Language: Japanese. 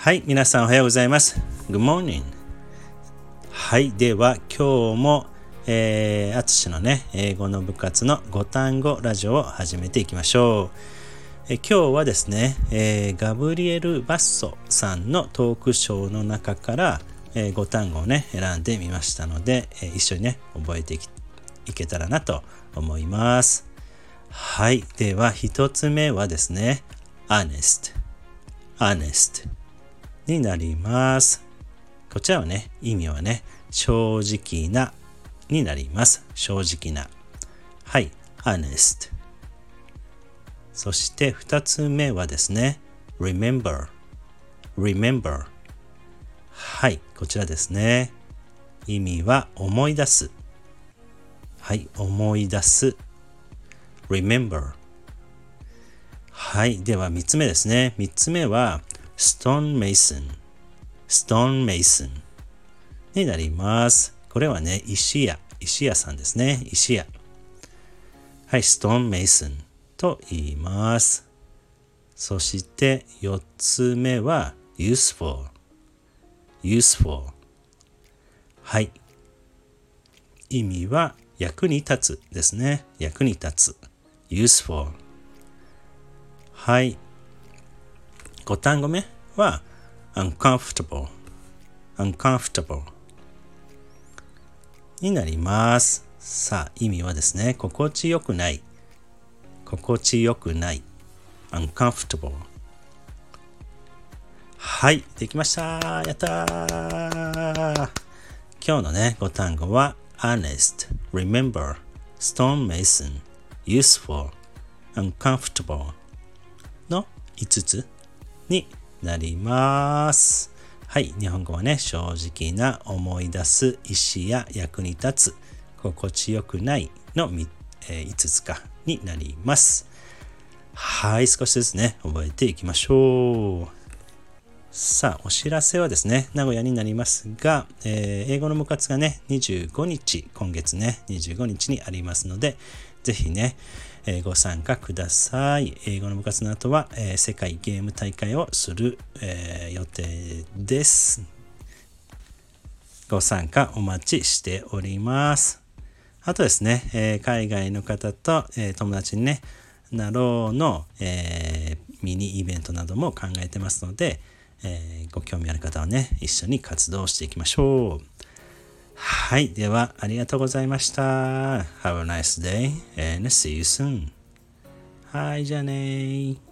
はい、皆さんおはようございます。Good morning. はい、では今日も、えー、あつしのね、英語の部活の5単語ラジオを始めていきましょう。え今日はですね、えー、ガブリエル・バッソさんのトークショーの中から、えー、5単語をね、選んでみましたので、え、一緒にね、覚えていけたらなと思います。はい。では、一つ目はですね、honest, honest になります。こちらはね、意味はね、正直なになります。正直な。はい、honest。そして二つ目はですね、remember。remember。はい、こちらですね。意味は思い出す。はい、思い出す。remember。はい、では三つ目ですね。三つ目は stone mason。stone mason になります。これはね、石屋、石屋さんですね。石屋。はい、stone mason と言います。そして4つ目は useful。useful。はい。意味は役に立つですね。役に立つ。useful。はい。5単語目は uncomfortable uncomfortable になります。さあ、意味はですね、心地よくない。心地よくない。uncomfortable はい、できました。やったー今日のね、5単語は honest, remember, stonemason, useful, uncomfortable の5つになります。はい。日本語はね、正直な、思い出す、意思や役に立つ、心地よくないの、えー、5つかになります。はい。少しずつね、覚えていきましょう。さあ、お知らせはですね、名古屋になりますが、えー、英語の部活がね、25日、今月ね、25日にありますので、ぜひね、えー、ご参加ください。英語の部活の後は、えー、世界ゲーム大会をする、え、予定です。ご参加お待ちしております。あとですね、え海外の方と、え友達にね、なろうの、えミニイベントなども考えてますので、えご興味ある方はね、一緒に活動していきましょう。はい。では、ありがとうございました。Have a nice day and see you soon. はい、じゃあね